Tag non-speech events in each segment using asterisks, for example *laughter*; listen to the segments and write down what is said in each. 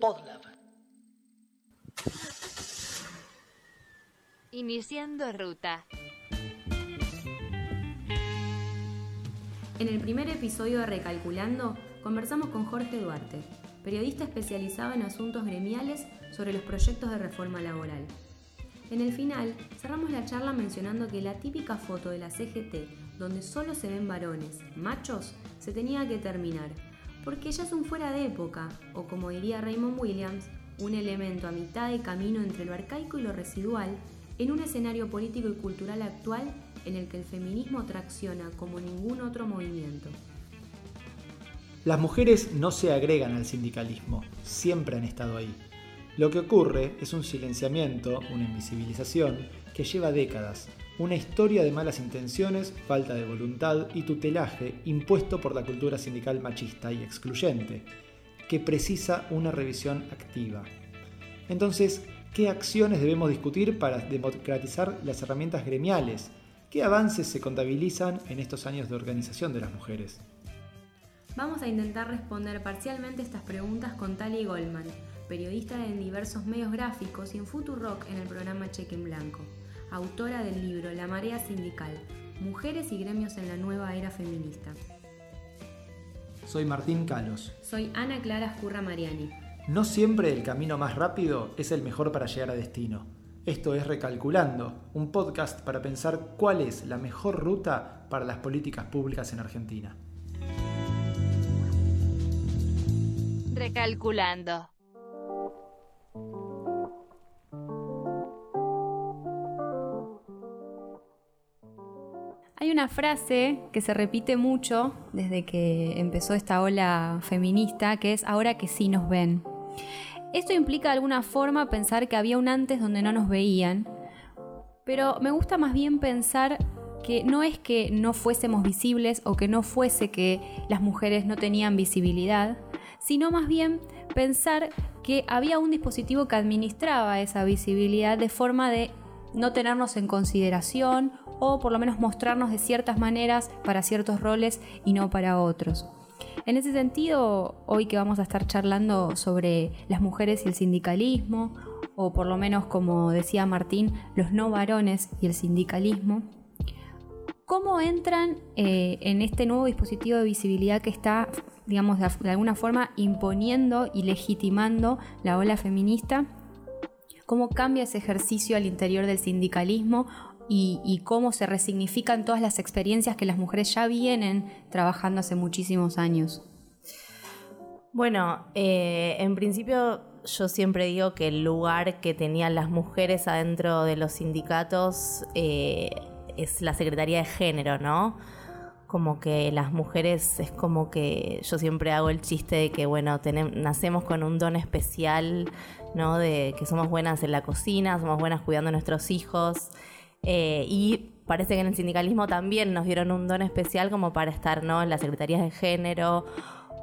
Podlab. Iniciando ruta. En el primer episodio de Recalculando, conversamos con Jorge Duarte, periodista especializado en asuntos gremiales sobre los proyectos de reforma laboral. En el final, cerramos la charla mencionando que la típica foto de la CGT, donde solo se ven varones, machos, se tenía que terminar, porque ya es un fuera de época, o como diría Raymond Williams, un elemento a mitad de camino entre lo arcaico y lo residual, en un escenario político y cultural actual en el que el feminismo tracciona como ningún otro movimiento. Las mujeres no se agregan al sindicalismo, siempre han estado ahí. Lo que ocurre es un silenciamiento, una invisibilización, que lleva décadas, una historia de malas intenciones, falta de voluntad y tutelaje impuesto por la cultura sindical machista y excluyente, que precisa una revisión activa. Entonces, ¿qué acciones debemos discutir para democratizar las herramientas gremiales? ¿Qué avances se contabilizan en estos años de organización de las mujeres? Vamos a intentar responder parcialmente estas preguntas con Tali Goldman, periodista en diversos medios gráficos y en Futurock en el programa Cheque en Blanco, autora del libro La Marea Sindical, Mujeres y Gremios en la Nueva Era Feminista. Soy Martín Calos. Soy Ana Clara Escurra Mariani. No siempre el camino más rápido es el mejor para llegar a destino. Esto es Recalculando, un podcast para pensar cuál es la mejor ruta para las políticas públicas en Argentina. Recalculando. Hay una frase que se repite mucho desde que empezó esta ola feminista, que es ahora que sí nos ven. Esto implica de alguna forma pensar que había un antes donde no nos veían, pero me gusta más bien pensar que no es que no fuésemos visibles o que no fuese que las mujeres no tenían visibilidad, sino más bien pensar que había un dispositivo que administraba esa visibilidad de forma de no tenernos en consideración o por lo menos mostrarnos de ciertas maneras para ciertos roles y no para otros. En ese sentido, hoy que vamos a estar charlando sobre las mujeres y el sindicalismo, o por lo menos como decía Martín, los no varones y el sindicalismo, ¿cómo entran eh, en este nuevo dispositivo de visibilidad que está, digamos, de alguna forma imponiendo y legitimando la ola feminista? ¿Cómo cambia ese ejercicio al interior del sindicalismo y, cómo se resignifican todas las experiencias que las mujeres ya vienen trabajando hace muchísimos años. Bueno, eh, en principio yo siempre digo que el lugar que tenían las mujeres adentro de los sindicatos eh, es la Secretaría de Género, ¿no? Como que las mujeres es como que yo siempre hago el chiste de que, bueno, nacemos con un don especial, ¿no? De que somos buenas en la cocina, somos buenas cuidando a nuestros hijos. Eh, y parece que en el sindicalismo también nos dieron un don especial como para estar ¿no? en las secretarías de género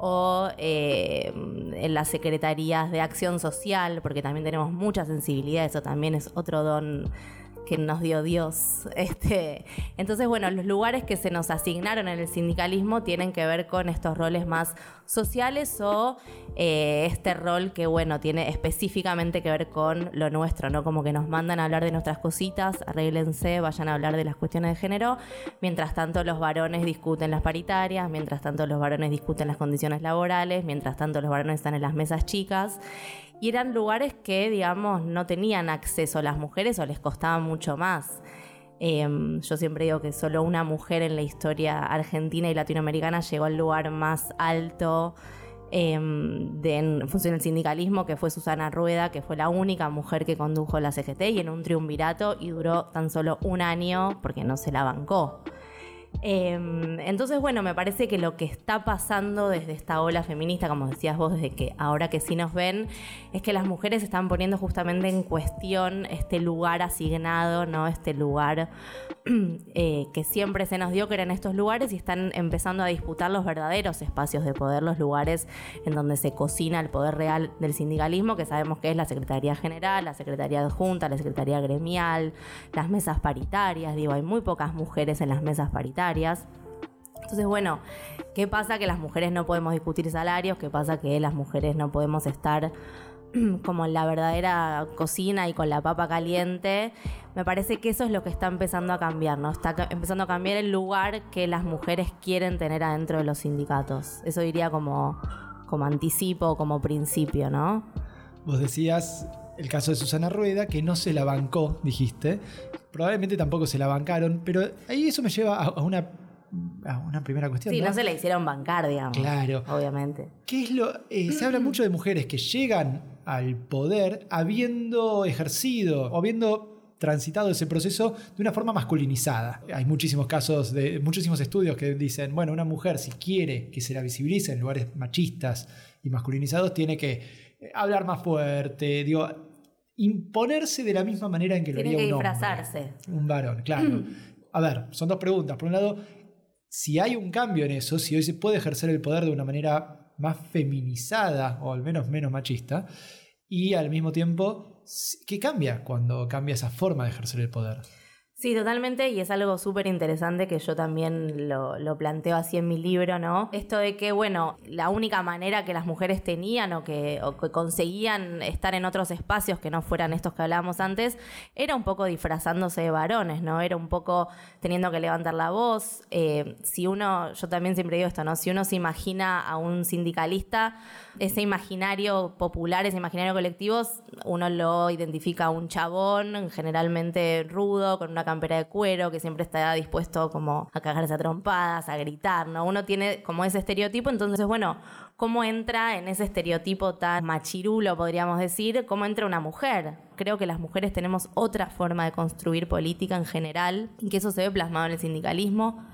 o eh, en las secretarías de acción social, porque también tenemos mucha sensibilidad, eso también es otro don que nos dio Dios. *laughs* Este, entonces, bueno, los lugares que se nos asignaron en el sindicalismo tienen que ver con estos roles más sociales o eh, este rol que, bueno, tiene específicamente que ver con lo nuestro, ¿no? Como que nos mandan a hablar de nuestras cositas, arréglense, vayan a hablar de las cuestiones de género, mientras tanto los varones discuten las paritarias, mientras tanto los varones discuten las condiciones laborales, mientras tanto los varones están en las mesas chicas y eran lugares que, digamos, no tenían acceso a las mujeres o les costaba mucho más. Em, yo siempre digo que solo una mujer en la historia argentina y latinoamericana llegó al lugar más alto em, de, en función del sindicalismo, que fue Susana Rueda, que fue la única mujer que condujo la CGT y en un triunvirato y duró tan solo un año porque no se la bancó. Em, entonces, bueno, me parece que lo que está pasando desde esta ola feminista, como decías vos, desde que ahora que sí nos ven, es que las mujeres están poniendo justamente en cuestión este lugar asignado, ¿no? Este lugar *clears throat* eh, que siempre se nos dio que eran estos lugares y están empezando a disputar los verdaderos espacios de poder, los lugares en donde se cocina el poder real del sindicalismo, que sabemos que es la Secretaría General, la Secretaría de Junta, la Secretaría Gremial, las mesas paritarias, digo, hay muy pocas mujeres en las mesas paritarias Entonces, bueno, ¿qué pasa que las mujeres no podemos discutir salarios? ¿Qué pasa que las mujeres no podemos estar *clears throat* como en la verdadera cocina y con la papa caliente? Me parece que eso es lo que está empezando a cambiar, ¿no? Está empezando a cambiar el lugar que las mujeres quieren tener adentro de los sindicatos. Eso diría como, como anticipo, como principio, ¿no? Vos decías el caso de Susana Rueda, que no se la bancó, dijiste. Probablemente tampoco se la bancaron, pero ahí eso me lleva a una una primera cuestión. Sí, ¿no? se la hicieron bancar, digamos. Claro. Obviamente. ¿Qué es lo, eh, se habla mucho de mujeres que llegan al poder habiendo ejercido o habiendo transitado ese proceso de una forma masculinizada. Hay muchísimos casos, de muchísimos estudios que dicen, bueno, una mujer si quiere que se la visibilice en lugares machistas y masculinizados, tiene que eh, hablar más fuerte, digo, imponerse de la misma manera en que lo haría que un disfrazarse. un varón, claro. *clears throat* A ver, son dos preguntas. Por un lado, si hay un cambio en eso, si hoy se puede ejercer el poder de una manera más feminizada o al menos menos machista, y al mismo tiempo, ¿qué cambia cuando cambia esa forma de ejercer el poder? Sí, totalmente, y es algo súper interesante que yo también lo, planteo así en mi libro, ¿no? Esto de que, bueno, la única manera que las mujeres tenían o que, conseguían estar en otros espacios que no fueran estos que hablábamos antes, era un poco disfrazándose de varones, ¿no? Era un poco teniendo que levantar la voz. Eh, si uno, yo también siempre digo esto, ¿no? Si uno se imagina a un sindicalista, ese imaginario popular, ese imaginario colectivo, uno lo identifica a un chabón, generalmente rudo, con una campera de cuero, que siempre está dispuesto como a cagarse a trompadas, a gritar, ¿no? Uno tiene como ese estereotipo, entonces, bueno, ¿cómo entra en ese estereotipo tan machirulo, podríamos decir? ¿Cómo entra una mujer? Creo que las mujeres tenemos otra forma de construir política en general, y que eso se ve plasmado en el sindicalismo.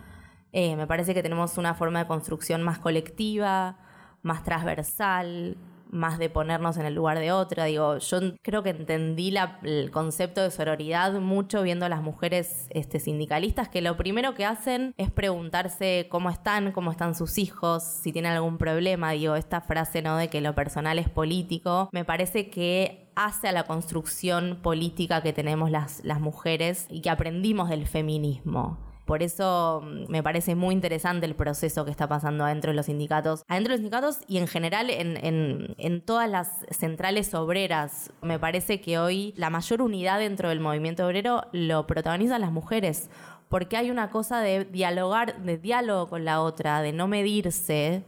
Eh, me parece que tenemos una forma de construcción más colectiva, más transversal, más de ponernos en el lugar de otra. Digo, yo creo que entendí el concepto de sororidad mucho viendo a las mujeres este, sindicalistas que lo primero que hacen es preguntarse cómo están, cómo están sus hijos, si tienen algún problema. Digo, esta frase ¿no? de que lo personal es político, me parece que hace a la construcción política que tenemos las mujeres y que aprendimos del feminismo. Por eso mm, me parece muy interesante el proceso que está pasando adentro de los sindicatos, adentro de los sindicatos y en general en, todas las centrales obreras. Me parece que hoy la mayor unidad dentro del movimiento obrero lo protagonizan las mujeres porque hay una cosa de dialogar, de diálogo con la otra, de no medirse,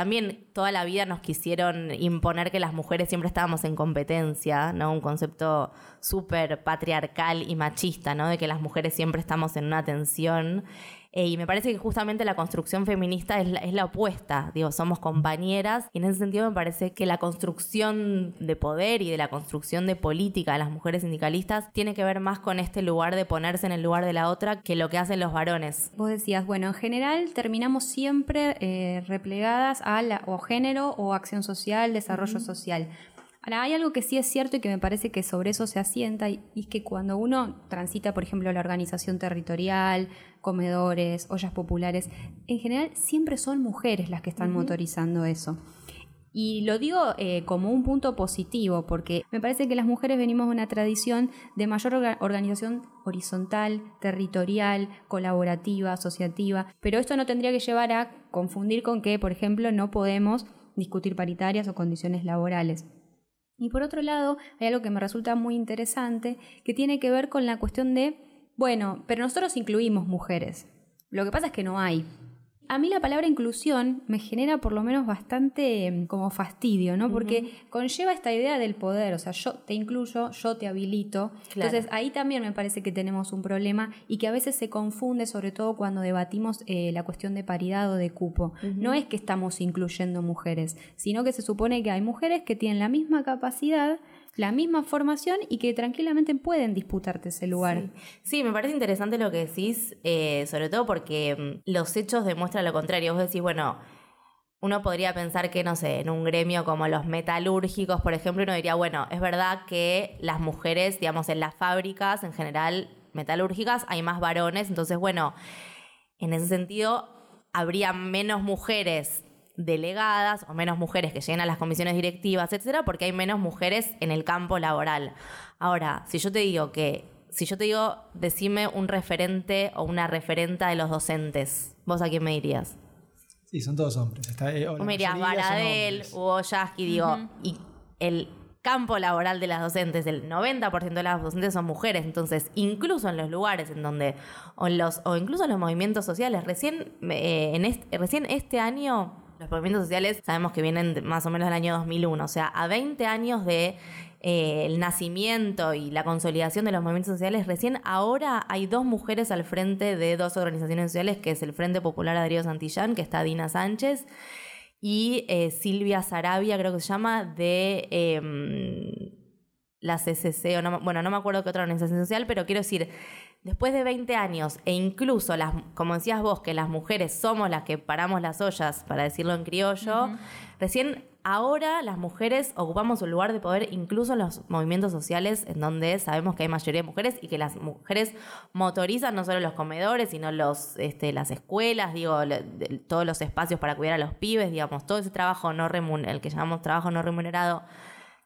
también toda la vida nos quisieron imponer que las mujeres siempre estábamos en competencia, ¿no? Un concepto súper patriarcal y machista, ¿no? De que las mujeres siempre estamos en una tensión eh, y me parece que justamente la construcción feminista es la, es la opuesta, digo, somos compañeras y en ese sentido me parece que la construcción de poder y de la construcción de política de las mujeres sindicalistas tiene que ver más con este lugar de ponerse en el lugar de la otra que lo que hacen los varones. Vos decías, bueno, en general terminamos siempre eh, replegadas a la, o género o acción social, desarrollo social. Ahora, hay algo que sí es cierto y que me parece que sobre eso se asienta, y, es que cuando uno transita, por ejemplo, la organización territorial, comedores, ollas populares, en general siempre son mujeres las que están motorizando eso. Y lo digo eh, como un punto positivo, porque me parece que las mujeres venimos de una tradición de mayor organización horizontal, territorial, colaborativa, asociativa, pero esto no tendría que llevar a confundir con que, por ejemplo, no podemos discutir paritarias o condiciones laborales. Y por otro lado, hay algo que me resulta muy interesante, que tiene que ver con la cuestión de, bueno, pero nosotros incluimos mujeres. Lo que pasa es que no hay. A mí la palabra inclusión me genera por lo menos bastante em, como fastidio, ¿no? Porque conlleva esta idea del poder, o sea, yo te incluyo, yo te habilito. Entonces ahí también me parece que tenemos un problema y que a veces se confunde, sobre todo cuando debatimos eh, la cuestión de paridad o de cupo. No es que estamos incluyendo mujeres, sino que se supone que hay mujeres que tienen la misma capacidad la misma formación y que tranquilamente pueden disputarte ese lugar. Sí, me parece interesante lo que decís, eh, sobre todo porque mm, los hechos demuestran lo contrario. Vos decís, bueno, uno podría pensar que, no sé, en un gremio como los metalúrgicos, por ejemplo, uno diría, bueno, es verdad que las mujeres, digamos, en las fábricas en general metalúrgicas hay más varones, entonces, bueno, en ese sentido, habría menos mujeres delegadas o menos mujeres que lleguen a las comisiones directivas, etcétera, porque hay menos mujeres en el campo laboral. Ahora, si yo te digo que si yo te digo, decime un referente o una referenta de los docentes, ¿vos a quién me dirías? Sí, son todos hombres. Está, eh, me dirías Baradel. Hugo Yasky, digo, y el campo laboral de las docentes, el 90% de las docentes son mujeres, entonces incluso en los lugares en donde, o, en los, o incluso en los movimientos sociales, recién, eh, en este, recién este año, los movimientos sociales sabemos que vienen más o menos del año 2001, o sea, a 20 años de eh, el nacimiento y la consolidación de los movimientos sociales, recién ahora hay dos mujeres al frente de dos organizaciones sociales, que es el Frente Popular Adriano Santillán, que está Dina Sánchez, y eh, Silvia Sarabia, creo que se llama, de eh, la CCC, o bueno, no me acuerdo qué otra organización social, pero quiero decir, después de 20 años, e incluso, las, como decías vos, que las mujeres somos las que paramos las ollas, para decirlo en criollo, recién ahora las mujeres ocupamos un lugar de poder incluso en los movimientos sociales en donde sabemos que hay mayoría de mujeres y que las mujeres motorizan no solo los comedores, sino los, este, las escuelas, digo, le- de- todos los espacios para cuidar a los pibes, digamos, todo ese trabajo no remunerado, el que llamamos trabajo no remunerado,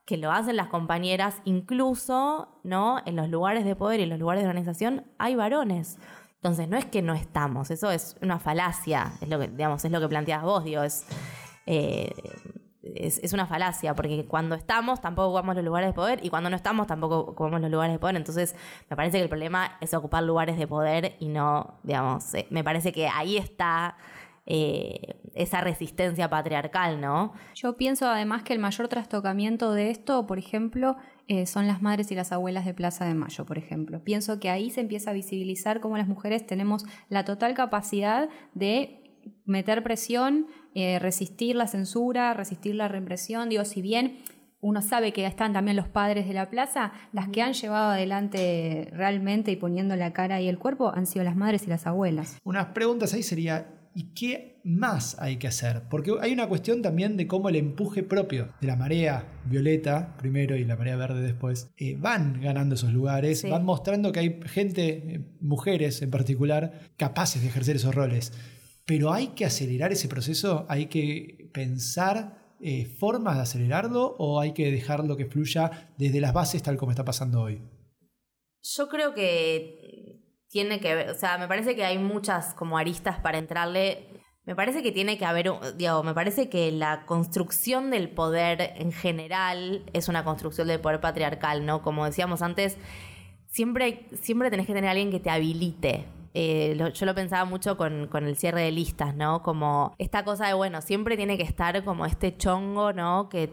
que lo hacen las compañeras, incluso, ¿no? En los lugares de poder y en los lugares de organización hay varones. Entonces, no es que no estamos, eso es una falacia, es lo que, digamos, es lo que planteas vos, digo, es, eh, es, una falacia, porque cuando estamos tampoco ocupamos los lugares de poder y cuando no estamos tampoco ocupamos los lugares de poder. Entonces, me parece que el problema es ocupar lugares de poder y no, digamos, eh, me parece que ahí está eh, esa resistencia patriarcal, ¿no? Yo pienso además que el mayor trastocamiento de esto, por ejemplo, eh, son las madres y las abuelas de Plaza de Mayo, por ejemplo. Pienso que ahí se empieza a visibilizar cómo las mujeres tenemos la total capacidad de meter presión, eh, resistir la censura, resistir la represión. Digo, si bien uno sabe que están también los padres de la plaza, las que han llevado adelante realmente y poniendo la cara y el cuerpo han sido las madres y las abuelas. Unas preguntas ahí sería, ¿y qué más hay que hacer? Porque hay una cuestión también de cómo el empuje propio de la marea violeta primero y la marea verde después eh, van ganando esos lugares, Sí. van mostrando que hay gente, eh, mujeres en particular, capaces de ejercer esos roles. Pero hay que acelerar ese proceso, hay que pensar eh, formas de acelerarlo o hay que dejarlo que fluya desde las bases tal como está pasando hoy. Yo creo que tiene que ver, o sea, me parece que hay muchas como aristas para entrarle. Me parece que tiene que haber, digo, me parece que la construcción del poder en general es una construcción del poder patriarcal, ¿no? Como decíamos antes, siempre, siempre tenés que tener a alguien que te habilite. Eh, yo lo pensaba mucho con, con el cierre de listas, ¿no? Como esta cosa de, bueno, siempre tiene que estar como este chongo, ¿no? Que,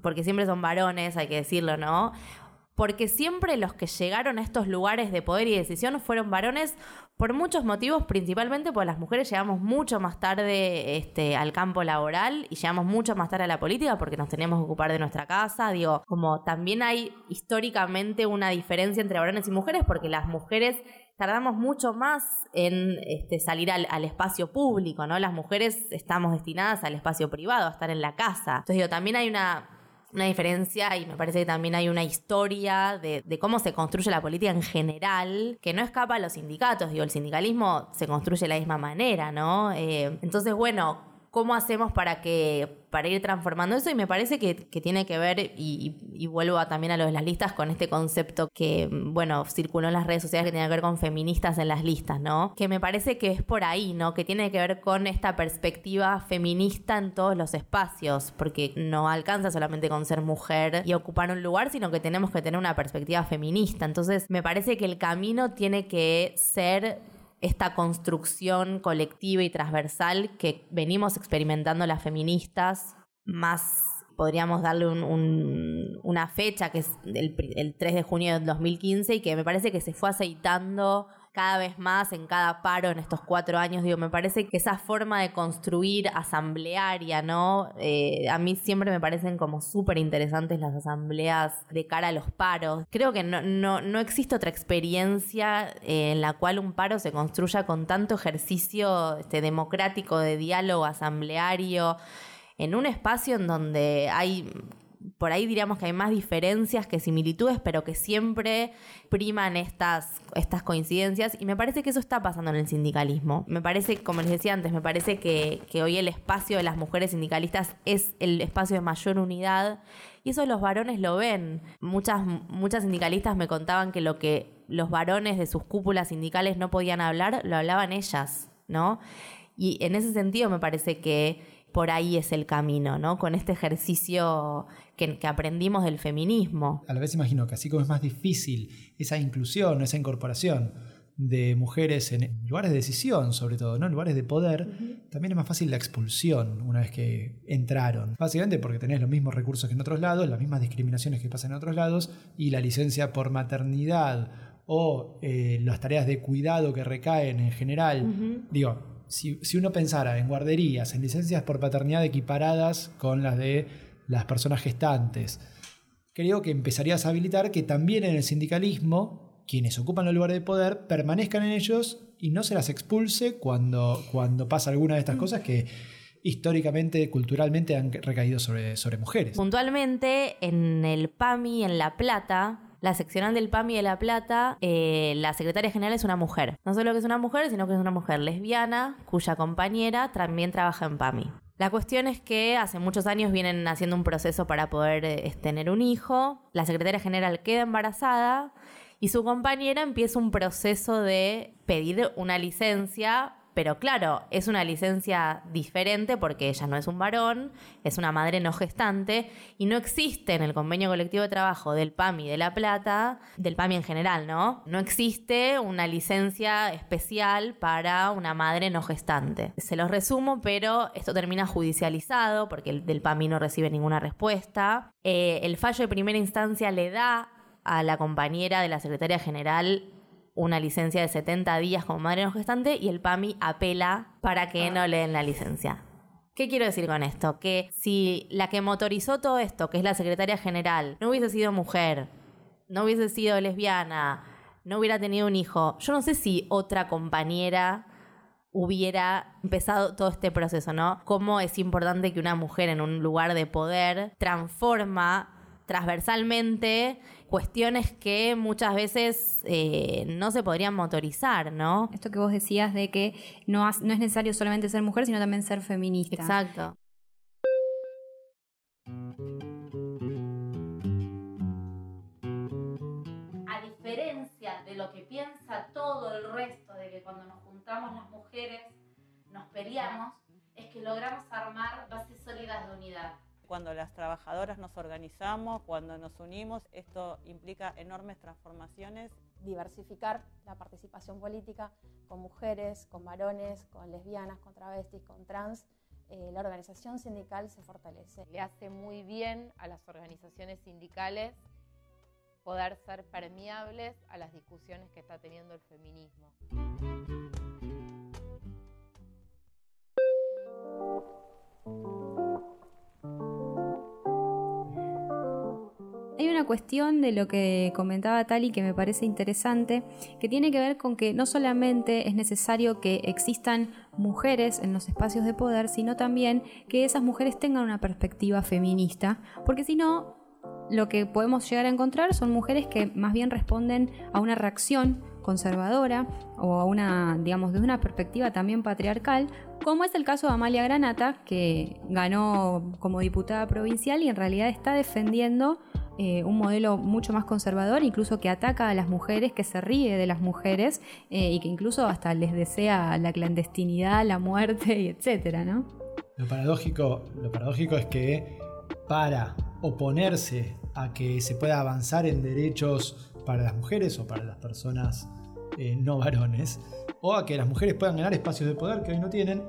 porque siempre son varones, hay que decirlo, ¿no? Porque siempre los que llegaron a estos lugares de poder y decisión fueron varones por muchos motivos, principalmente porque las mujeres llegamos mucho más tarde este, al campo laboral y llegamos mucho más tarde a la política porque nos teníamos que ocupar de nuestra casa. Digo, como también hay históricamente una diferencia entre varones y mujeres porque las mujeres tardamos mucho más en este, salir al, al espacio público, ¿no? Las mujeres estamos destinadas al espacio privado, a estar en la casa. Entonces digo, también hay una una diferencia y me parece que también hay una historia de, de cómo se construye la política en general que no escapa a los sindicatos. Digo, el sindicalismo se construye de la misma manera, ¿no? Eh, entonces, bueno, ¿cómo hacemos para que para ir transformando eso? Y me parece que, tiene que ver, y, vuelvo también a lo de las listas, con este concepto que, bueno, circuló en las redes sociales que tiene que ver con feministas en las listas, ¿no? Que me parece que es por ahí, ¿no? Que tiene que ver con esta perspectiva feminista en todos los espacios, porque no alcanza solamente con ser mujer y ocupar un lugar, sino que tenemos que tener una perspectiva feminista. Entonces, me parece que el camino tiene que ser esta construcción colectiva y transversal que venimos experimentando las feministas, más podríamos darle un- un- una fecha que es el, el 3 de junio del 2015 y que me parece que se fue aceitando cada vez más en cada paro en estos cuatro años. Digo, me parece que esa forma de construir asamblearia, ¿no? Eh, a mí siempre me parecen como súper interesantes las asambleas de cara a los paros. Creo que no, no, no existe otra experiencia eh, en la cual un paro se construya con tanto ejercicio este, democrático de diálogo asambleario en un espacio en donde hay por ahí diríamos que hay más diferencias que similitudes, pero que siempre priman estas, estas coincidencias. Y me parece que eso está pasando en el sindicalismo. Me parece, como les decía antes, me parece que, que hoy el espacio de las mujeres sindicalistas es el espacio de mayor unidad. Y eso los varones lo ven. Muchas, muchas sindicalistas me contaban que lo que los varones de sus cúpulas sindicales no podían hablar, lo hablaban ellas, ¿no? Y en ese sentido me parece que por ahí es el camino, ¿no? Con este ejercicio que, aprendimos del feminismo. A la vez imagino que así como es más difícil esa inclusión, esa incorporación de mujeres en lugares de decisión, sobre todo, ¿no? En lugares de poder, también es más fácil la expulsión una vez que entraron. Básicamente porque tenés los mismos recursos que en otros lados, las mismas discriminaciones que pasan en otros lados, y la licencia por maternidad o eh, las tareas de cuidado que recaen en general. Digo, si, uno pensara en guarderías, en licencias por paternidad equiparadas con las de las personas gestantes, creo que empezarías a habilitar que también en el sindicalismo quienes ocupan los lugares de poder permanezcan en ellos y no se las expulse cuando, cuando pasa alguna de estas mm. cosas que históricamente, culturalmente han recaído sobre, sobre mujeres. Puntualmente, en el PAMI, en La Plata, la seccional del PAMI de La Plata, eh, la secretaria general es una mujer. No solo que es una mujer, sino que es una mujer lesbiana cuya compañera también trabaja en PAMI. La cuestión es que hace muchos años vienen haciendo un proceso para poder eh, tener un hijo. La secretaria general queda embarazada y su compañera empieza un proceso de pedir una licencia pero claro, es una licencia diferente porque ella no es un varón, es una madre no gestante y no existe en el convenio colectivo de trabajo del PAMI de La Plata, del PAMI en general, ¿no? No existe una licencia especial para una madre no gestante. Se los resumo, pero esto termina judicializado porque el del PAMI no recibe ninguna respuesta. Eh, el fallo de primera instancia le da a la compañera de la secretaria general una licencia de 70 días como madre no gestante y el PAMI apela para que no le den la licencia. ¿Qué quiero decir con esto? Que si la que motorizó todo esto, que es la secretaria general, no hubiese sido mujer, no hubiese sido lesbiana, no hubiera tenido un hijo, yo no sé si otra compañera hubiera empezado todo este proceso, ¿no? Cómo es importante que una mujer en un lugar de poder transforma transversalmente cuestiones que muchas veces eh, no se podrían motorizar, ¿no? Esto que vos decías de que no, no es necesario solamente ser mujer, sino también ser feminista. Exacto. A diferencia de lo que piensa todo el resto, de que cuando nos juntamos las mujeres nos peleamos, es que logramos armar bases sólidas de unidad cuando las trabajadoras nos organizamos, cuando nos unimos, esto implica enormes transformaciones. Diversificar la participación política con mujeres, con varones, con lesbianas, con travestis, con trans, eh, la organización sindical se fortalece. Le hace muy bien a las organizaciones sindicales poder ser permeables a las discusiones que está teniendo el feminismo. Cuestión de lo que comentaba Tali que me parece interesante, que tiene que ver con que no solamente es necesario que existan mujeres en los espacios de poder, sino también que esas mujeres tengan una perspectiva feminista, porque si no, lo que podemos llegar a encontrar son mujeres que más bien responden a una reacción conservadora o a una, digamos, de una perspectiva también patriarcal, como es el caso de Amalia Granata, que ganó como diputada provincial y en realidad está defendiendo eh, un modelo mucho más conservador, incluso que ataca a las mujeres, que se ríe de las mujeres eh, y que incluso hasta les desea la clandestinidad, la muerte y etcétera, ¿no? Lo paradójico, lo paradójico es que para oponerse a que se pueda avanzar en derechos para las mujeres o para las personas eh, no varones, o a que las mujeres puedan ganar espacios de poder que hoy no tienen,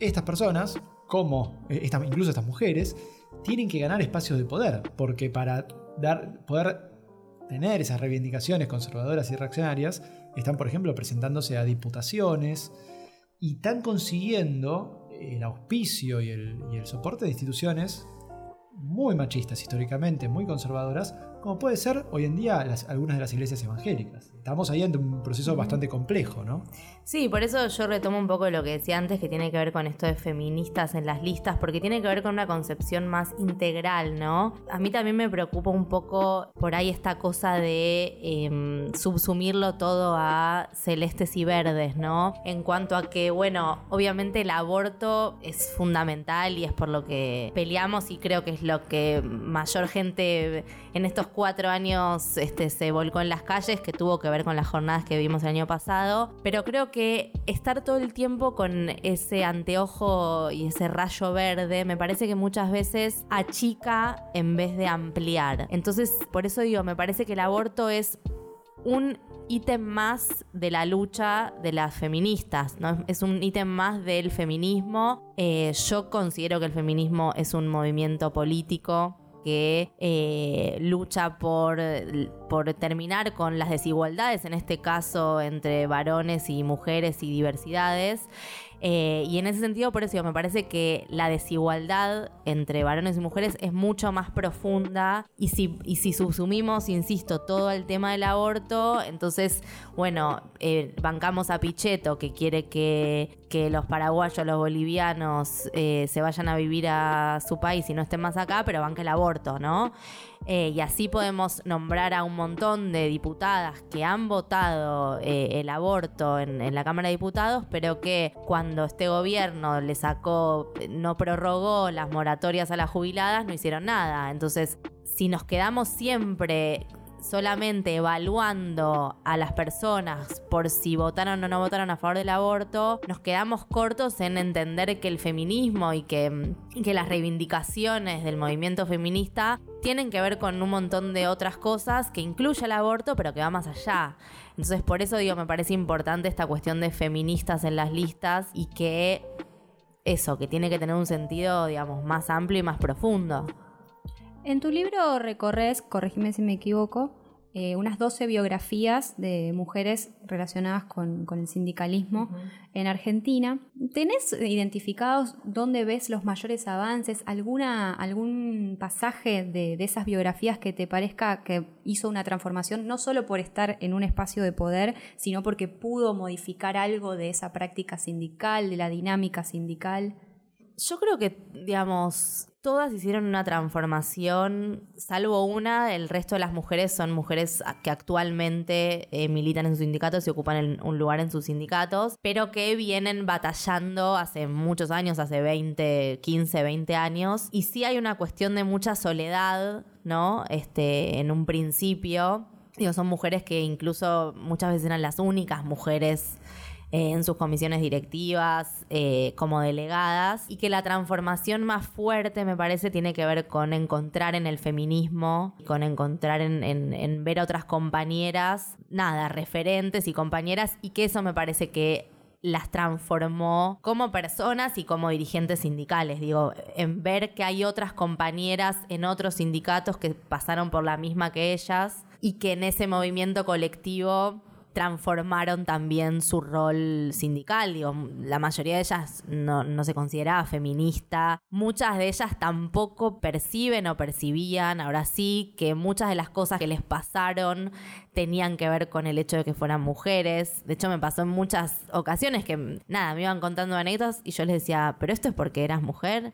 estas personas, como incluso estas mujeres, tienen que ganar espacios de poder, porque para dar, poder tener esas reivindicaciones conservadoras y reaccionarias, están, por ejemplo, presentándose a diputaciones y están consiguiendo el auspicio y el, y el soporte de instituciones muy machistas históricamente, muy conservadoras, como puede ser hoy en día las- algunas de las iglesias evangélicas. Estamos ahí ante un proceso bastante complejo, ¿no? Sí, por eso yo retomo un poco lo que decía antes, que tiene que ver con esto de feministas en las listas, porque tiene que ver con una concepción más integral, ¿no? A mí también me preocupa un poco por ahí esta cosa de em, subsumirlo todo a celestes y verdes, ¿no? En cuanto a que, bueno, obviamente el aborto es fundamental y es por lo que peleamos y creo que es lo que mayor gente en estos cuatro años este, se volcó en las calles, que tuvo que ver con las jornadas que vimos el año pasado. Pero creo que estar todo el tiempo con ese anteojo y ese rayo verde, me parece que muchas veces achica en vez de ampliar. Entonces, por eso digo, me parece que el aborto es un ítem más de la lucha de las feministas, ¿no? Es un ítem más del feminismo. Eh, yo considero que el feminismo es un movimiento político que eh, lucha por, por terminar con las desigualdades, en este caso entre varones y mujeres y diversidades. Eh, y en ese sentido, por eso me parece que la desigualdad entre varones y mujeres es mucho más profunda. Y si, y si subsumimos, insisto, todo el tema del aborto, entonces, bueno, eh, bancamos a Pichetto, que quiere que, que los paraguayos, los bolivianos eh, se vayan a vivir a su país y no estén más acá, pero banca el aborto, ¿no? Eh, y así podemos nombrar a un montón de diputadas que han votado eh, el aborto en, en la Cámara de Diputados, pero que cuando este gobierno le sacó, no prorrogó las moratorias a las jubiladas, no hicieron nada. Entonces, si nos quedamos siempre solamente evaluando a las personas por si votaron o no votaron a favor del aborto, nos quedamos cortos en entender que el feminismo y que, las reivindicaciones del movimiento feminista tienen que ver con un montón de otras cosas que incluye el aborto, pero que va más allá. Entonces, por eso digo, me parece importante esta cuestión de feministas en las listas y que eso, que tiene que tener un sentido, digamos, más amplio y más profundo. En tu libro recorres, corregime si me equivoco, eh, unas 12 biografías de mujeres relacionadas con, con el sindicalismo en Argentina. ¿Tenés identificados dónde ves los mayores avances? ¿Alguna, ¿Algún pasaje de, de esas biografías que te parezca que hizo una transformación, no solo por estar en un espacio de poder, sino porque pudo modificar algo de esa práctica sindical, de la dinámica sindical? Yo creo que, digamos, todas hicieron una transformación, salvo una, el resto de las mujeres son mujeres que actualmente eh, militan en sus sindicatos y ocupan un lugar en sus sindicatos, pero que vienen batallando hace muchos años, hace 20, 15, 20 años, y sí hay una cuestión de mucha soledad, ¿no? Este, en un principio, digo, son mujeres que incluso muchas veces eran las únicas mujeres eh, en sus comisiones directivas, eh, como delegadas, y que la transformación más fuerte, me parece, tiene que ver con encontrar en el feminismo, con encontrar en, en- en ver a otras compañeras, nada, referentes y compañeras, y que eso me parece que las transformó como personas y como dirigentes sindicales. Digo, en ver que hay otras compañeras en otros sindicatos que pasaron por la misma que ellas y que en ese movimiento colectivo transformaron también su rol sindical. Digo, la mayoría de ellas no, se consideraba feminista. Muchas de ellas tampoco perciben o percibían, ahora sí, que muchas de las cosas que les pasaron tenían que ver con el hecho de que fueran mujeres. De hecho, me pasó en muchas ocasiones que, nada, me iban contando anécdotas y yo les decía, pero esto es porque eras mujer.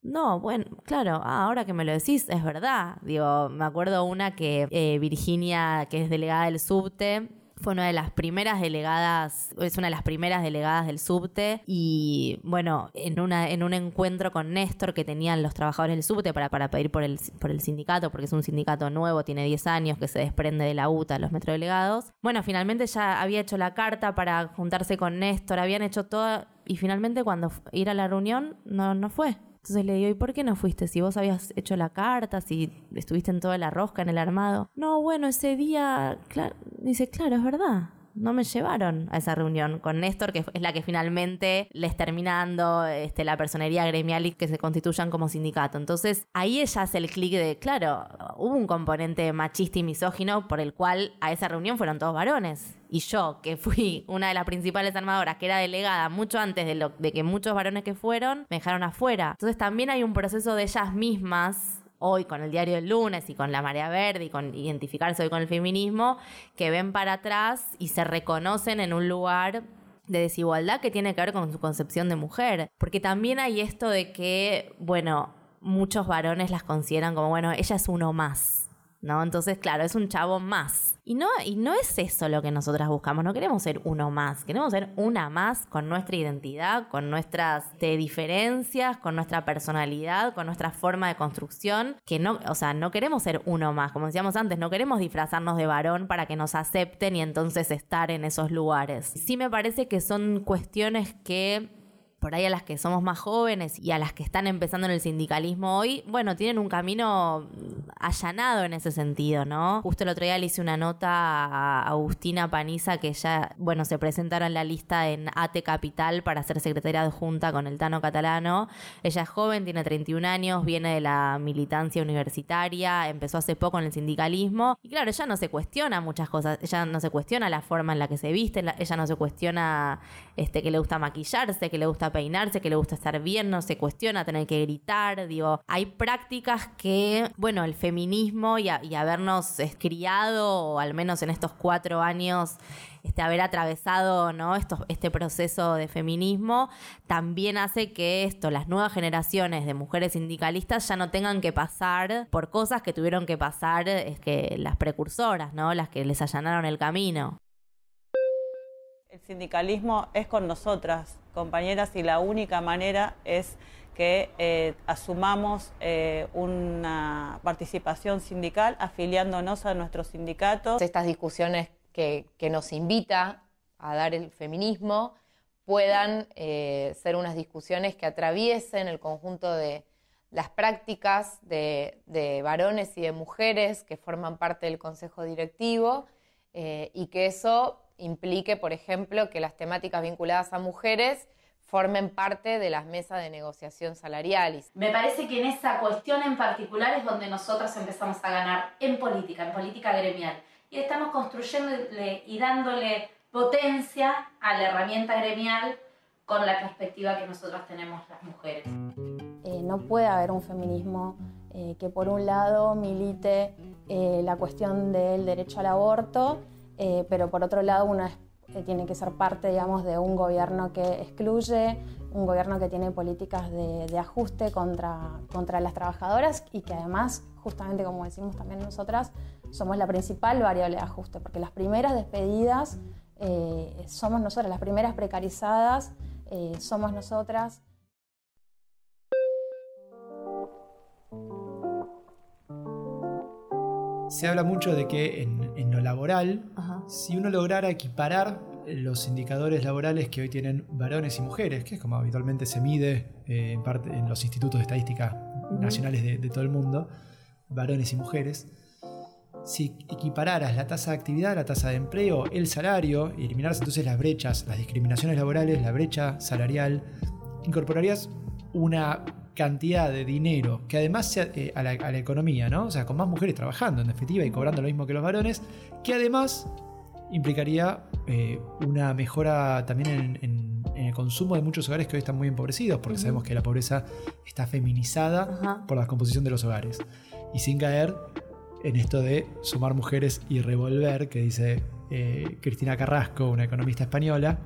No, bueno, claro, ah, ahora que me lo decís, es verdad. Digo, me acuerdo una que eh, Virginia, que es delegada del subte, fue una de las primeras delegadas, es una de las primeras delegadas del subte y bueno, en, una, en un encuentro con Néstor que tenían los trabajadores del subte para, para pedir por el, por el sindicato, porque es un sindicato nuevo, tiene 10 años, que se desprende de la UTA, los metrodelegados. Bueno, finalmente ya había hecho la carta para juntarse con Néstor, habían hecho todo y finalmente cuando ir a la reunión no, no fue. Entonces le digo, ¿y por qué no fuiste? Si vos habías hecho la carta, si estuviste en toda la rosca, en el armado. No, bueno, ese día, claro, dice, claro, es verdad. No me llevaron a esa reunión con Néstor, que es la que finalmente les termina dando este, la personería gremial y que se constituyan como sindicato. Entonces ahí ella hace el clic de, claro, hubo un componente machista y misógino por el cual a esa reunión fueron todos varones. Y yo, que fui una de las principales armadoras, que era delegada mucho antes de, lo, de que muchos varones que fueron, me dejaron afuera. Entonces también hay un proceso de ellas mismas hoy con el diario del lunes y con la marea verde y con identificarse hoy con el feminismo, que ven para atrás y se reconocen en un lugar de desigualdad que tiene que ver con su concepción de mujer. Porque también hay esto de que, bueno, muchos varones las consideran como, bueno, ella es uno más. ¿No? Entonces, claro, es un chavo más. Y no, y no es eso lo que nosotras buscamos, no queremos ser uno más, queremos ser una más con nuestra identidad, con nuestras diferencias, con nuestra personalidad, con nuestra forma de construcción, que no, o sea, no queremos ser uno más, como decíamos antes, no queremos disfrazarnos de varón para que nos acepten y entonces estar en esos lugares. Sí me parece que son cuestiones que por ahí a las que somos más jóvenes y a las que están empezando en el sindicalismo hoy, bueno, tienen un camino allanado en ese sentido, ¿no? Justo el otro día le hice una nota a Agustina Paniza que ya, bueno, se presentaron en la lista en ATE Capital para ser secretaria adjunta con el Tano Catalano. Ella es joven, tiene 31 años, viene de la militancia universitaria, empezó hace poco en el sindicalismo y claro, ella no se cuestiona muchas cosas, ella no se cuestiona la forma en la que se viste, ella no se cuestiona este, que le gusta maquillarse, que le gusta peinarse, que le gusta estar bien, no se cuestiona tener que gritar, digo, hay prácticas que, bueno, el feminismo y, habernos criado, o al menos en estos cuatro años, este, haber atravesado ¿no? Esto, este proceso de feminismo, también hace que esto, las nuevas generaciones de mujeres sindicalistas ya no tengan que pasar por cosas que tuvieron que pasar es que las precursoras, ¿no? las que les allanaron el camino. El sindicalismo es con nosotras, compañeras, y la única manera es que eh, asumamos eh, una participación sindical afiliándonos a nuestros sindicatos. Estas discusiones que, nos invita a dar el feminismo puedan eh, ser unas discusiones que atraviesen el conjunto de las prácticas de varones y de mujeres que forman parte del consejo directivo y que eso implique, por ejemplo, que las temáticas vinculadas a mujeres formen parte de las mesas de negociación salarial. Me parece que en esa cuestión en particular es donde nosotros empezamos a ganar en política, en política gremial. Y estamos construyéndole y dándole potencia a la herramienta gremial con la perspectiva que nosotros tenemos las mujeres. Eh, no puede haber un feminismo eh, que por un lado milite eh, la cuestión del derecho al aborto eh, pero por otro lado uno eh, tiene que ser parte, digamos, de un gobierno que excluye, un gobierno que tiene políticas de, ajuste contra, contra las trabajadoras y que además, justamente como decimos también nosotras, somos la principal variable de ajuste, porque las primeras despedidas eh, somos nosotras, las primeras precarizadas somos nosotras. Se habla mucho de que en, lo laboral, si uno lograra equiparar los indicadores laborales que hoy tienen varones y mujeres, que es como habitualmente se mide eh, en, parte, en los institutos de estadística nacionales de, todo el mundo, varones y mujeres, si equipararas la tasa de actividad, la tasa de empleo, el salario, y eliminaras entonces las brechas, las discriminaciones laborales, la brecha salarial, incorporarías una cantidad de dinero que además sea, eh, a, la, economía, ¿no? O sea, con más mujeres trabajando en definitiva y cobrando lo mismo que los varones, que además implicaría eh, una mejora también en, el consumo de muchos hogares que hoy están muy empobrecidos, porque sabemos que la pobreza está feminizada por la composición de los hogares. Y sin caer en esto de sumar mujeres y revolver, que dice eh, Cristina Carrasco, una economista española,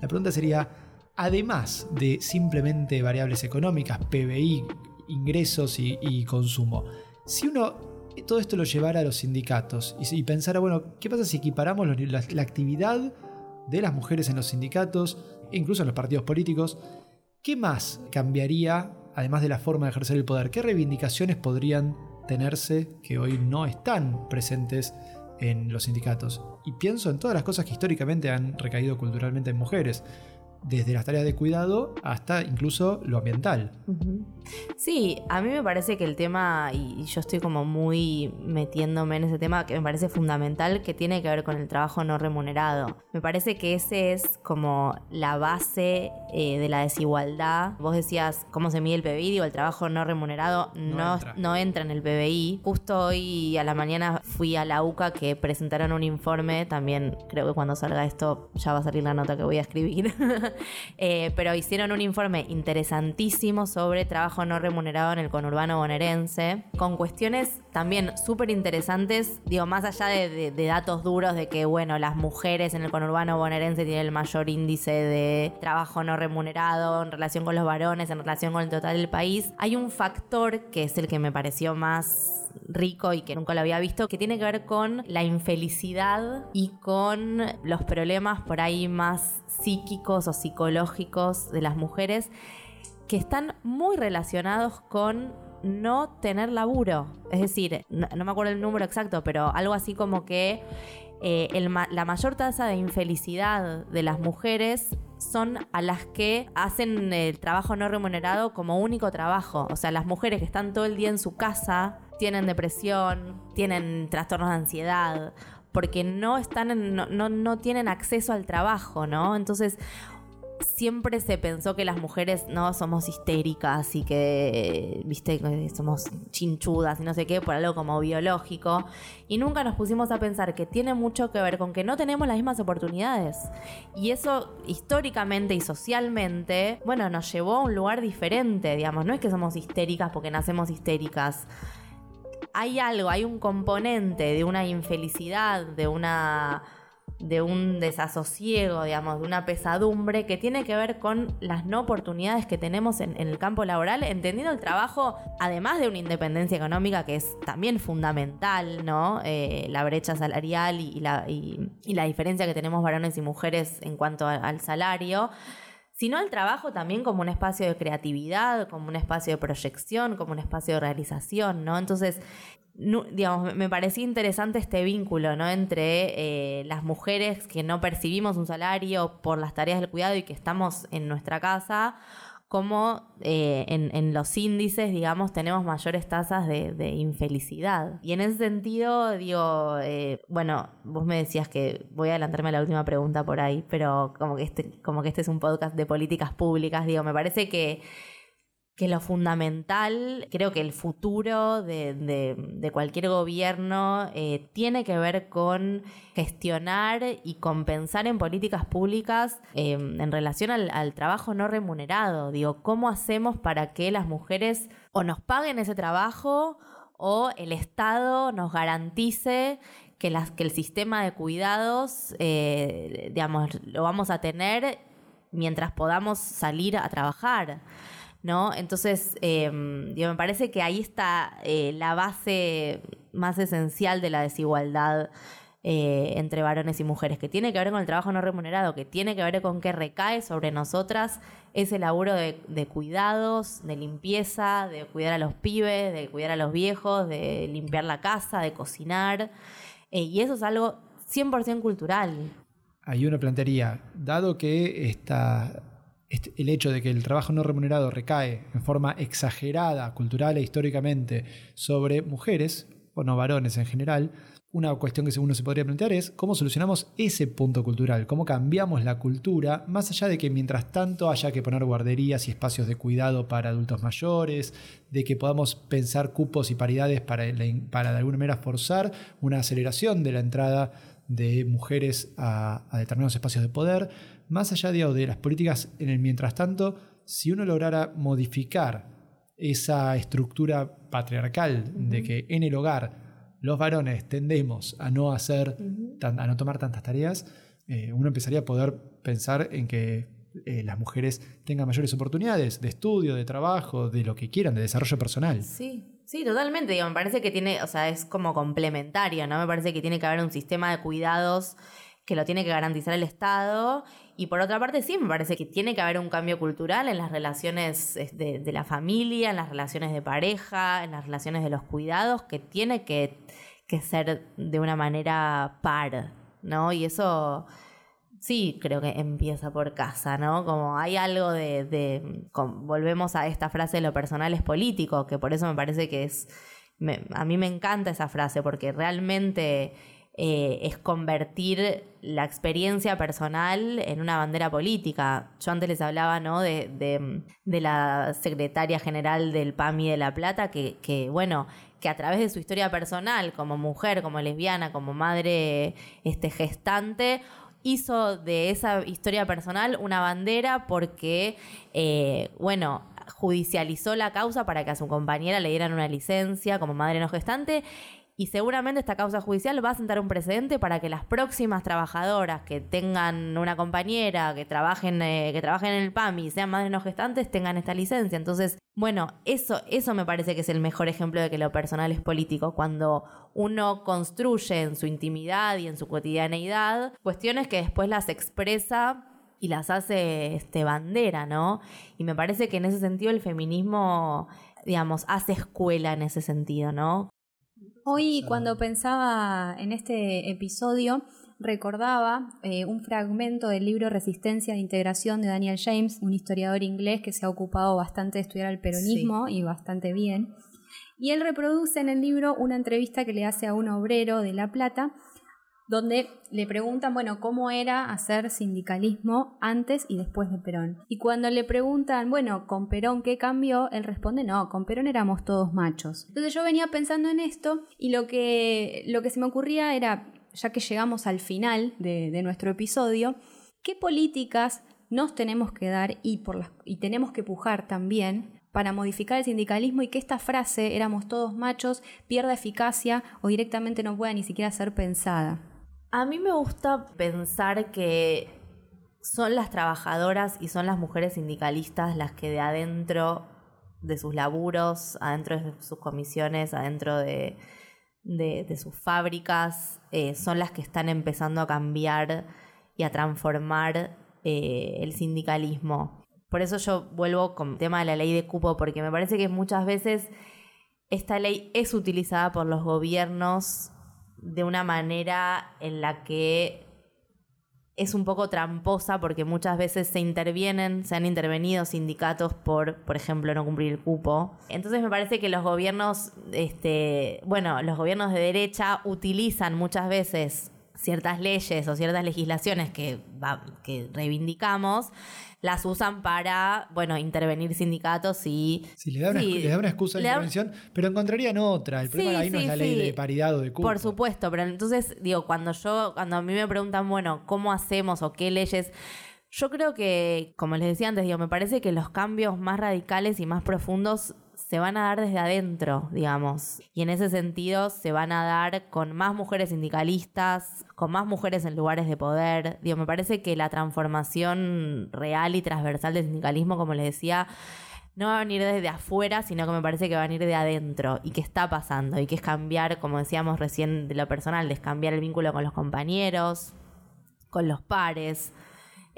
la pregunta sería, además de simplemente variables económicas, PBI, ingresos y, consumo, si uno todo esto lo llevara a los sindicatos y, pensara, bueno, ¿qué pasa si equiparamos la, actividad de las mujeres en los sindicatos, incluso en los partidos políticos? ¿Qué más cambiaría, además de la forma de ejercer el poder? ¿Qué reivindicaciones podrían tenerse que hoy no están presentes en los sindicatos? Y pienso en todas las cosas que históricamente han recaído culturalmente en mujeres desde las tareas de cuidado hasta incluso lo ambiental. Sí, a mí me parece que el tema, y yo estoy como muy metiéndome en ese tema, que me parece fundamental, que tiene que ver con el trabajo no remunerado. Me parece que ese es como la base eh, de la desigualdad. Vos decías cómo se mide el PBI, digo, el trabajo no remunerado no, entra. no entra en el PBI. Justo hoy a la mañana fui a la UCA que presentaron un informe, también creo que cuando salga esto ya va a salir la nota que voy a escribir. *laughs* Eh, pero hicieron un informe interesantísimo sobre trabajo no remunerado en el conurbano bonaerense, con cuestiones también súper interesantes, digo, más allá de, datos duros de que, bueno, las mujeres en el conurbano bonaerense tienen el mayor índice de trabajo no remunerado en relación con los varones, en relación con el total del país, hay un factor que es el que me pareció más rico y que nunca lo había visto, que tiene que ver con la infelicidad y con los problemas por ahí más psíquicos o psicológicos de las mujeres que están muy relacionados con no tener laburo. Es decir, no, me acuerdo el número exacto, pero algo así como que eh, la mayor tasa de infelicidad de las mujeres son a las que hacen el trabajo no remunerado como único trabajo. O sea, las mujeres que están todo el día en su casa tienen depresión, tienen trastornos de ansiedad, porque no están no, no, tienen acceso al trabajo, ¿no? Entonces, siempre se pensó que las mujeres no somos histéricas y que, viste, somos chinchudas y no sé qué, por algo como biológico. Y nunca nos pusimos a pensar que tiene mucho que ver con que no tenemos las mismas oportunidades. Y eso históricamente y socialmente, bueno, nos llevó a un lugar diferente, digamos. No es que somos histéricas porque nacemos histéricas hay algo, hay un componente de una infelicidad, de una de un desasosiego, digamos, de una pesadumbre que tiene que ver con las no oportunidades que tenemos en, el campo laboral, entendiendo el trabajo, además de una independencia económica que es también fundamental, ¿no? Eh, la brecha salarial y, la, diferencia que tenemos varones y mujeres en cuanto al salario sino el trabajo también como un espacio de creatividad, como un espacio de proyección, como un espacio de realización, ¿no? Entonces, digamos, me parecía interesante este vínculo, ¿no? Entre eh, las mujeres que no percibimos un salario por las tareas del cuidado y que estamos en nuestra casa, como eh, en, los índices, digamos, tenemos mayores tasas de, infelicidad. Y en ese sentido, digo, eh, bueno, vos me decías que voy a adelantarme a la última pregunta por ahí, pero como que este, como que este es un podcast de políticas públicas, digo, me parece que que lo fundamental, creo que el futuro de, cualquier gobierno eh, tiene que ver con gestionar y compensar en políticas públicas em, en relación al, trabajo no remunerado. Digo, ¿cómo hacemos para que las mujeres o nos paguen ese trabajo o el Estado nos garantice que, las, que el sistema de cuidados, eh, digamos, lo vamos a tener mientras podamos salir a trabajar? ¿No? Entonces, em, me parece que ahí está eh, la base más esencial de la desigualdad eh, entre varones y mujeres, que tiene que ver con el trabajo no remunerado, que tiene que ver con que recae sobre nosotras ese laburo de, cuidados, de limpieza, de cuidar a los pibes, de cuidar a los viejos, de limpiar la casa, de cocinar. Eh, y eso es algo 100% cultural. Ahí uno plantearía, dado que esta este, el hecho de que el trabajo no remunerado recae en forma exagerada, cultural e históricamente, sobre mujeres, o no varones en general, una cuestión que uno se podría plantear es cómo solucionamos ese punto cultural, cómo cambiamos la cultura, más allá de que mientras tanto haya que poner guarderías y espacios de cuidado para adultos mayores, de que podamos pensar cupos y paridades para, para de alguna manera forzar una aceleración de la entrada de mujeres a determinados espacios de poder, más allá de, las políticas en el mientras tanto, si uno lograra modificar esa estructura patriarcal de que en el hogar los varones tendemos a no hacer, a no tomar tantas tareas, eh, uno empezaría a poder pensar en que eh, las mujeres tengan mayores oportunidades de estudio, de trabajo, de lo que quieran, de desarrollo personal. Sí, sí, totalmente. me parece que tiene, o sea, es como complementario, ¿no? Me parece que tiene que haber un sistema de cuidados que lo tiene que garantizar el Estado. Y por otra parte, sí, me parece que tiene que haber un cambio cultural en las relaciones de, la familia, en las relaciones de pareja, en las relaciones de los cuidados, que tiene que, ser de una manera par, ¿no? Y eso sí creo que empieza por casa, ¿no? Como hay algo de, volvemos a esta frase, lo personal es político, que por eso me parece que es, a mí me encanta esa frase, porque realmente eh, es convertir la experiencia personal en una bandera política. Yo antes les hablaba ¿no? de, la secretaria general del PAMI de La Plata, que, bueno, que a través de su historia personal, como mujer, como lesbiana, como madre este, gestante, hizo de esa historia personal una bandera porque, eh, bueno, judicializó la causa para que a su compañera le dieran una licencia como madre no gestante y seguramente esta causa judicial va a sentar un precedente para que las próximas trabajadoras que tengan una compañera, que trabajen, eh, que trabajen en el PAMI sean madres no gestantes, tengan esta licencia. Entonces, bueno, eso, eso me parece que es el mejor ejemplo de que lo personal es político. Cuando uno construye en su intimidad y en su cotidianeidad cuestiones que después las expresa y las hace este, bandera, ¿no? Y me parece que en ese sentido el feminismo, digamos, hace escuela en ese sentido, ¿no? Hoy cuando pensaba en este episodio, recordaba eh, un fragmento del libro Resistencia de Integración de Daniel James, un historiador inglés que se ha ocupado bastante de estudiar el peronismo y bastante bien. Y él reproduce en el libro una entrevista que le hace a un obrero de La Plata donde le preguntan, bueno, cómo era hacer sindicalismo antes y después de Perón. Y cuando le preguntan, bueno, con Perón, ¿qué cambió? Él responde, no, con Perón éramos todos machos. Entonces yo venía pensando en esto y lo que, lo que se me ocurría era, ya que llegamos al final de, de nuestro episodio, ¿qué políticas nos tenemos que dar y, por las, y tenemos que pujar también para modificar el sindicalismo y que esta frase, éramos todos machos, pierda eficacia o directamente no pueda ni siquiera ser pensada? A mí me gusta pensar que son las trabajadoras y son las mujeres sindicalistas las que de adentro de sus laburos, adentro de sus comisiones, adentro de, sus fábricas, eh, son las que están empezando a cambiar y a transformar eh, el sindicalismo. Por eso yo vuelvo con el tema de la ley de cupo, porque me parece que muchas veces esta ley es utilizada por los gobiernos de una manera en la que es un poco tramposa porque muchas veces se intervienen, se han intervenido sindicatos por, por ejemplo, no cumplir el cupo. Entonces me parece que los gobiernos, este, bueno, los gobiernos de derecha utilizan muchas veces ciertas leyes o ciertas legislaciones que, que reivindicamos las usan para, bueno, intervenir sindicatos y... Sí, le da una, excusa de intervención, pero encontrarían otra. El problema ahí no es la ley de paridad o de cupo. Por supuesto, pero entonces, digo, cuando yo, cuando a mí me preguntan, bueno, ¿cómo hacemos o qué leyes? Yo creo que, como les decía antes, digo, me parece que los cambios más radicales y más profundos se van a dar desde adentro, digamos. Y en ese sentido se van a dar con más mujeres sindicalistas, con más mujeres en lugares de poder. Digo, me parece que la transformación real y transversal del sindicalismo, como les decía, no va a venir desde afuera, sino que me parece que va a venir de adentro y que está pasando y que es cambiar, como decíamos recién de lo personal, es cambiar el vínculo con los compañeros, con los pares,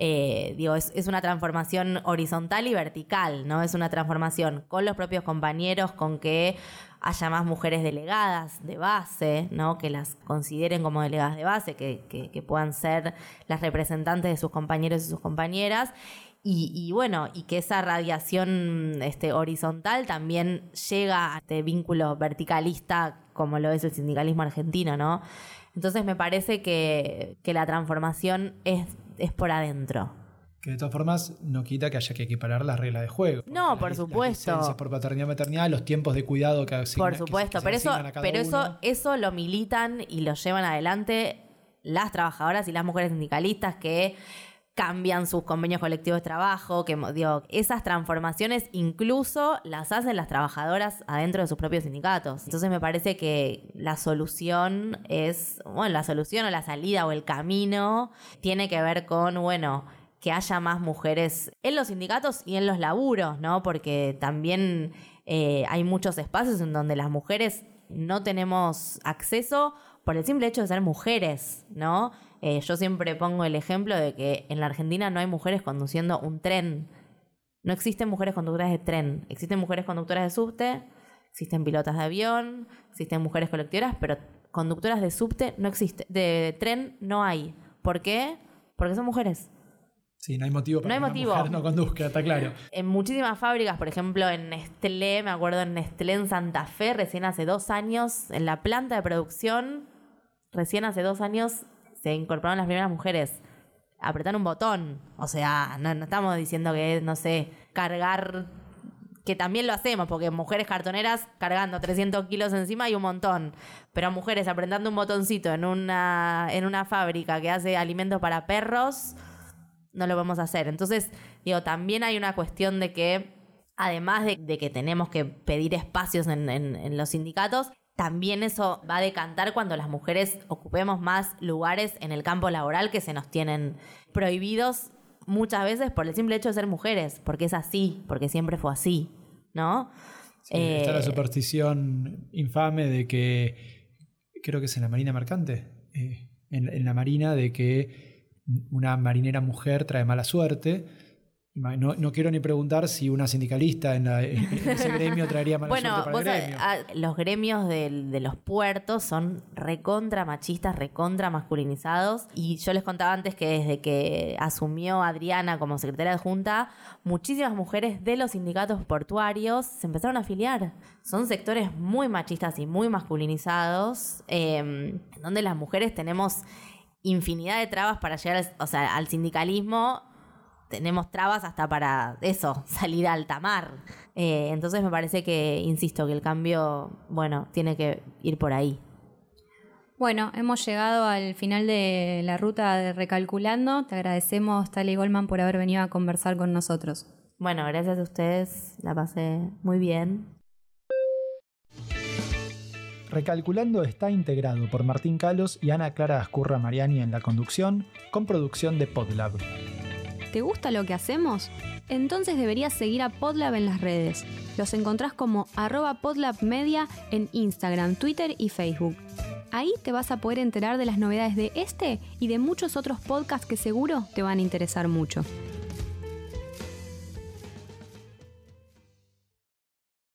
eh, digo, es, una transformación horizontal y vertical, ¿no? Es una transformación con los propios compañeros, con que haya más mujeres delegadas de base, ¿no? Que las consideren como delegadas de base, que, puedan ser las representantes de sus compañeros y sus compañeras. Y, bueno, y que esa radiación este, horizontal también llega a este vínculo verticalista como lo es el sindicalismo argentino, ¿no? Entonces me parece que, que la transformación es es por adentro. Que de todas formas no quita que haya que equiparar las reglas de juego. No, por supuesto. por paternidad maternidad, los tiempos de cuidado que Por supuesto, pero eso, pero eso, eso lo militan y lo llevan adelante las trabajadoras y las mujeres sindicalistas que cambian sus convenios colectivos de trabajo, que digo, esas transformaciones incluso las hacen las trabajadoras adentro de sus propios sindicatos. Entonces me parece que la solución es, bueno, la solución o la salida o el camino tiene que ver con, bueno, que haya más mujeres en los sindicatos y en los laburos, ¿no? Porque también eh, hay muchos espacios en donde las mujeres no tenemos acceso por el simple hecho de ser mujeres, ¿no? Eh, yo siempre pongo el ejemplo de que en la Argentina no hay mujeres conduciendo un tren. No existen mujeres conductoras de tren. Existen mujeres conductoras de subte, existen pilotas de avión, existen mujeres colectiveras, pero conductoras de subte no existe. De tren no hay. ¿Por qué? Porque son mujeres. Sí, no hay motivo para que una mujer no conduzca, está claro. En muchísimas fábricas, por ejemplo, en Nestlé, me acuerdo en Nestlé en Santa Fe, recién hace dos años, en la planta de producción, recién hace dos años se incorporaron las primeras mujeres. Apretar un botón. O sea, no, estamos diciendo que, no sé, cargar que también lo hacemos, porque mujeres cartoneras cargando 300 kilos encima hay un montón, pero mujeres apretando un botoncito en una, en una fábrica que hace alimentos para perros, no lo vamos a hacer. Entonces, digo, también hay una cuestión de que, además de, de que tenemos que pedir espacios en, en- en los sindicatos, también eso va a decantar cuando las mujeres ocupemos más lugares en el campo laboral que se nos tienen prohibidos muchas veces por el simple hecho de ser mujeres, porque es así, porque siempre fue así, ¿no? Sí, está la Eh, superstición infame de que, creo que es en la Marina Mercante, eh, en, en la Marina, de que una marinera mujer trae mala suerte. No, no quiero ni preguntar si una sindicalista en, la- en- ese gremio traería mala Bueno, suerte para vos el ah, los gremios de los puertos son recontra machistas, recontra masculinizados. Y yo les contaba antes que desde que asumió Adriana como secretaria adjunta, muchísimas mujeres de los sindicatos portuarios se empezaron a afiliar. Son sectores muy machistas y muy masculinizados, eh, en donde las mujeres tenemos infinidad de trabas para llegar al, o sea, al sindicalismo tenemos trabas hasta para eso, *laughs* salir a alta mar. Eh, entonces me parece que, insisto, que el cambio, bueno, tiene que ir por ahí. Bueno, hemos llegado al final de la ruta de Recalculando. Te agradecemos, Tali Goldman, por haber venido a conversar con nosotros. Bueno, gracias a ustedes, la pasé muy bien. Recalculando está integrado por Martín Calos y Ana Clara Ascurra Mariani en la conducción, con producción de Podlab. ¿Te gusta lo que hacemos? Entonces deberías seguir a Podlab en las redes. Los encontrás como arroba podlabmedia en Instagram, Twitter y Facebook. Ahí te vas a poder enterar de las novedades de este y de muchos otros podcasts que seguro te van a interesar mucho.